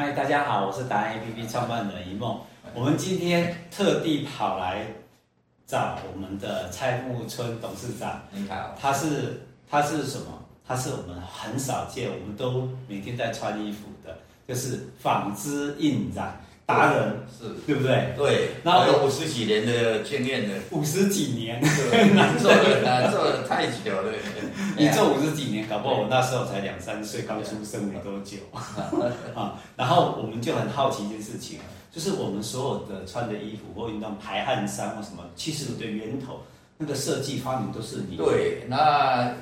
嗨，大家好，我是达人 APP 创办人一梦。我们今天特地跑来找我们的蔡木村董事长。你好，他是他是什么？他是我们很少见，我们都每天在穿衣服的，就是纺织印染。达人是对不对？对，然后有五十几年的经验了。五十几年，难做的，难 做的太久了。你做五十几年，搞不好我那时候才两三岁，刚出生没多久 啊。然后我们就很好奇一件事情，就是我们所有的穿的衣服或运动排汗衫或什么，其实的源头那个设计发明都是你。对，那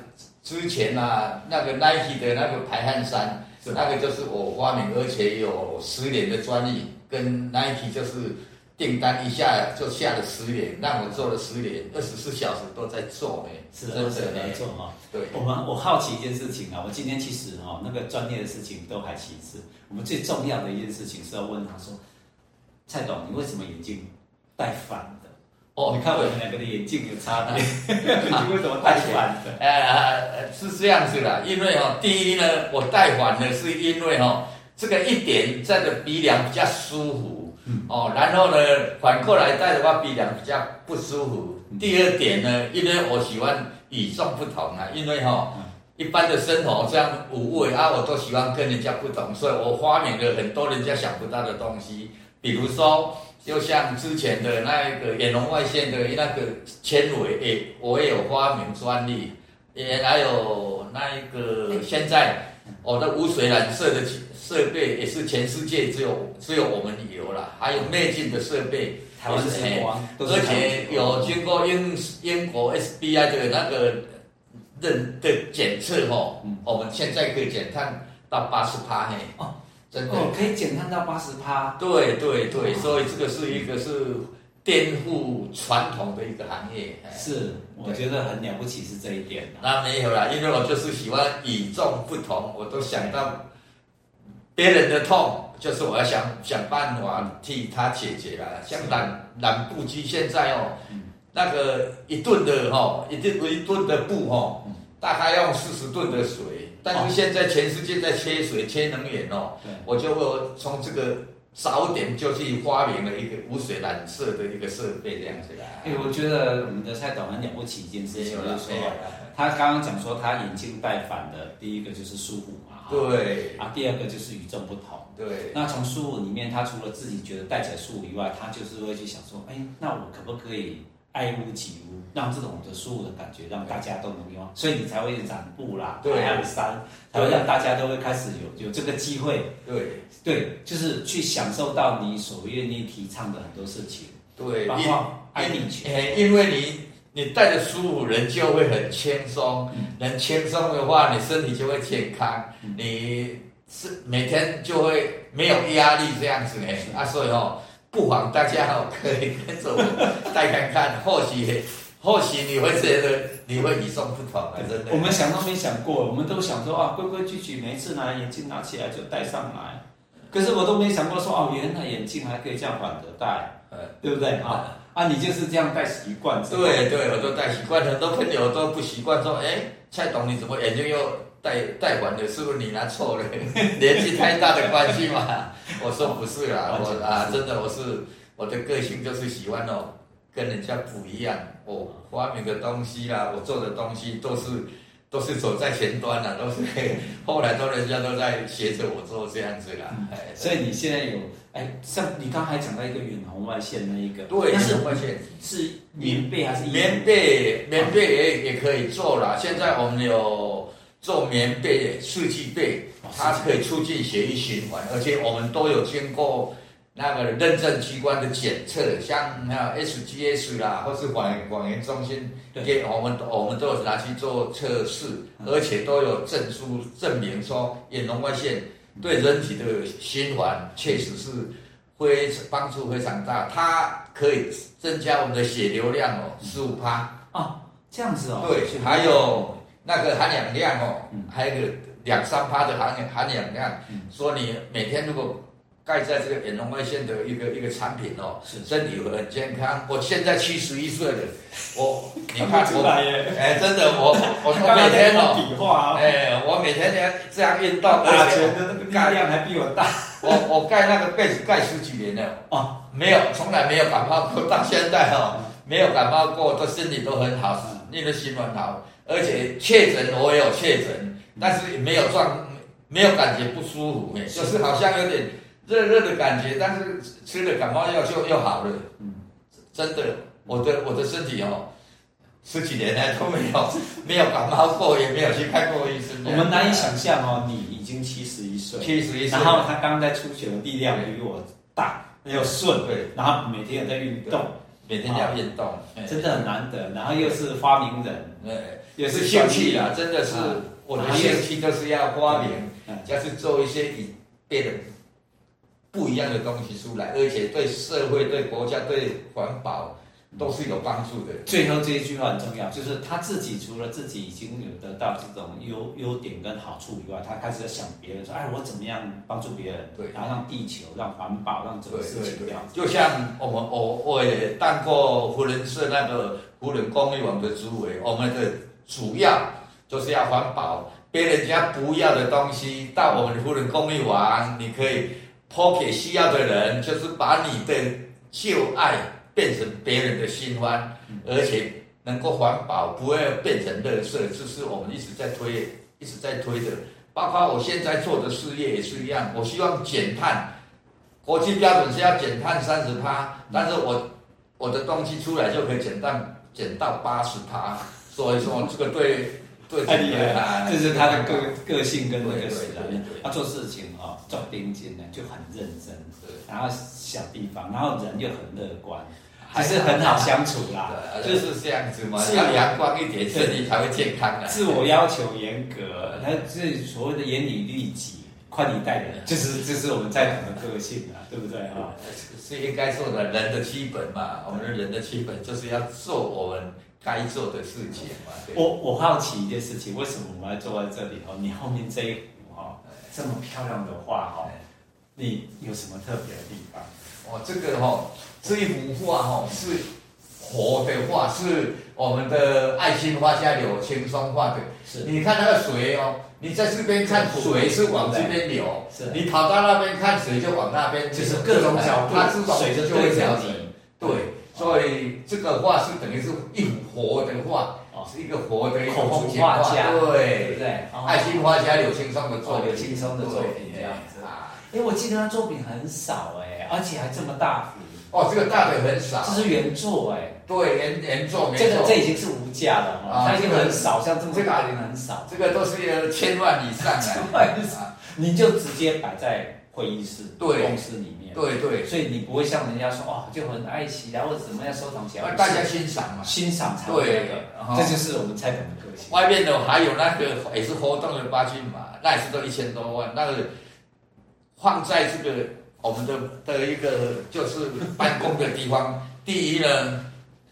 之前啊，那个 Nike 的那个排汗衫，那个就是我发明，而且有十年的专利。跟 Nike 就是订单一下就下了十年，让我做了十年，二十四小时都在做哎，是真的在做哈。对，我们我好奇一件事情啊，我今天其实哈那个专业的事情都还其次，我们最重要的一件事情是要问他说，蔡董，你为什么眼镜戴反的？哦，你看我们两个的眼镜有差别，你为什么戴反的？呃，是这样子的，因为哈，第一呢，我戴反的是因为哈。这个一点这个鼻梁比较舒服，嗯、哦，然后呢，反过来戴的话，鼻梁比较不舒服。嗯、第二点呢，因为我喜欢与众不同啊，因为哈、一般的生活这样无味啊，我都喜欢跟人家不同，所以我发明了很多人家想不到的东西，比如说，就像之前的那一个眼红外线的那个纤维，诶，我也有发明专利，也还有那一个现在我的无水染色的。设备也是全世界只有只有我们有了，还有内镜的设备，台湾是而且有经过英英国 SBI 的那个认的检测哦，嗯、我们现在可以减碳到八十趴嘿，哦，真的。可以减碳到八十趴，对对对，所以这个是一个是颠覆传统的一个行业，是我觉得很了不起是这一点。那没有啦，因为我就是喜欢与众不同，我都想到。别人的痛，就是我要想想办法替他解决了。像染染布机现在哦，那个一吨的哈，一吨一吨的布哈，大概要用四十吨的水。但是现在全世界在缺水、缺能源哦，我就会从这个早点就去发明了一个无水染色的一个设备，这样子啦。哎，我觉得我们的蔡董很了不起一件事情，就是说他刚刚讲说他眼镜戴反的，第一个就是舒服嘛。对啊，第二个就是与众不同。对，那从舒服里面，他除了自己觉得带起来舒服以外，他就是会去想说，哎，那我可不可以爱屋及乌，让这种的舒服的感觉让大家都能用？所以你才会染布啦，排汗衫，才会让大家都会开始有有这个机会。对对，就是去享受到你所愿意提倡的很多事情。对，包括爱你权，因为你。你戴着舒服，人就会很轻松。人轻松的话，你身体就会健康。你是每天就会没有压力这样子呢。啊，所以哦，不妨大家哦可以跟着我戴看看，或许 或许你会觉得你会与众不同啊！真的。我们想都没想过，我们都想说啊，规规矩矩，每一次拿眼镜拿起来就戴上来。可是我都没想过说哦，原来眼镜还可以这样反着戴，对不对啊？啊，你就是这样戴习惯？对对，我都戴习惯。很多朋友都不习惯，说：“哎，蔡董，你怎么眼睛又戴戴环了？是不是你拿错了？年纪太大的关系嘛？”我说：“不是啦，我啊，真的，我是我的个性就是喜欢哦，跟人家不一样。我发明的东西啦，我做的东西都是。”都是走在前端的，都是 后来都人家都在学着我做这样子啦。嗯、所以你现在有哎，像你刚才讲到一个远红外线那一个，对，远红外线是棉被还是棉被？棉被也也可以做了。现在我们有做棉被、四季被，它可以促进血液循环，而且我们都有经过。那个认证机关的检测，像那 SGS 啦，或是广广源中心给我们，我们都有拿去做测试，而且都有证书证明说，眼红外线对人体的循环确实是非帮助非常大，它可以增加我们的血流量哦，十五趴。哦，这样子哦，对，还有那个含氧量哦，还有个两三趴的含含氧量，说你每天如果。盖在这个远红外线的一个一个产品哦，是身体会很健康。我现在七十一岁了，我 你看我哎，真的我 我我每天哦，哎，我每天这样这样运动，打拳的那个力量还比我大。我我盖那个被子盖十几年了，哦，没有，从来没有感冒过，到现在哦，没有感冒过，都身体都很好，你的心很好，而且确诊我也有确诊，但是没有状，没有感觉不舒服，就是好像有点热热的感觉，但是吃了感冒药就又好了，嗯，真的，我的我的身体哦。十几年来都没有 没有感冒过，也没有去看过医生。我们难以想象哦，你已经七十一岁，七十一岁，然后他刚刚在出血的力量比我大，又顺，对，然后每天有在运动，每天要运动，真的很难得。然后又是发明人，对，也是兴趣啊，真的是我的兴趣就是要发明，就是做一些以别人不一样的东西出来，而且对社会、对国家、对环保。都是有帮助的。最后这一句话很重要，就是他自己除了自己已经有得到这种优优点跟好处以外，他开始在想别人说，哎，我怎么样帮助别人？对，然后让地球、让环保、让整个事情这样。就像我们我我也当过扶轮社那个扶轮公益网的主委，我们的主要就是要环保，别人家不要的东西到我们的扶轮公益网，你可以抛给需要的人，就是把你的旧爱。变成别人的新欢，而且能够环保，不会变成垃圾，这是我们一直在推，一直在推的。包括我现在做的事业也是一样，我希望减碳，国际标准是要减碳三十趴，但是我我的东西出来就可以减碳减到八十趴，所以说这个对对太厉害了，这是他的个个性跟那个使然。他做事情哦，重盯紧呢就很认真，然后小地方，然后人又很乐观。还是很好相处啦，就是这样子嘛，要阳光一点，身体才会健康的。自我要求严格，那是所谓的严以律己、宽以待人，就是就是我们在讲的个性啊，对不对啊？是应该做的人的基本嘛，我们的人的基本就是要做我们该做的事情嘛。我我好奇一件事情，为什么我们要坐在这里哦？你后面这一幅哈这么漂亮的画哈，你有什么特别的地方？哦，这个哈。这一幅画哈是活的画，是我们的爱心画家柳青松画的。是，你看那个水哦，你在这边看水是往这边流，是，你跑到那边看水就往那边，就是各种角度，它是水就会调整。对，所以这个画是等于是一幅活的画，哦，是一个活的一个画家，对。对，爱心画家柳青松的作柳青松的作品这样子啊。哎，我记得他作品很少哎，而且还这么大幅。哦，这个大的很少，这是原作哎，对，原原作没错，这个这已经是无价了啊，它已经很少，像这么大的很少，这个都是 千万以上，千万以上，你就直接摆在会议室、对，公司里面，对对，所以你不会像人家说哦，就很爱惜啊，或者怎么样收藏起来，大家欣赏嘛，欣赏才对。的，这就是我们蔡董的个性。外面的还有那个也是活动的八骏马，那也是都一千多万，那个放在这个。我们的的一个就是办公的地方，第一呢，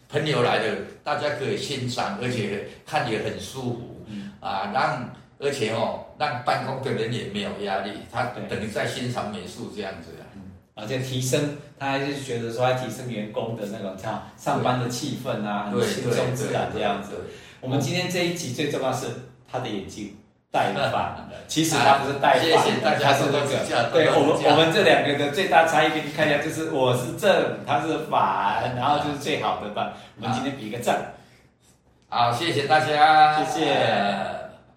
朋友来的，大家可以欣赏，而且看也很舒服，嗯、啊，让而且哦，让办公的人也没有压力，他等于在欣赏美术这样子啊，嗯，而且提升，他还是觉得说，他提升员工的那种像上班的气氛啊，很轻松自然这样子。我们今天这一集最重要是他的眼睛。戴反了，其实他不是戴反是那个。对我们，我们这两个的最大差异给你看一下，就是我是正，他是反，然后就是最好的吧。我们今天比个赞。好，谢谢大家，谢谢。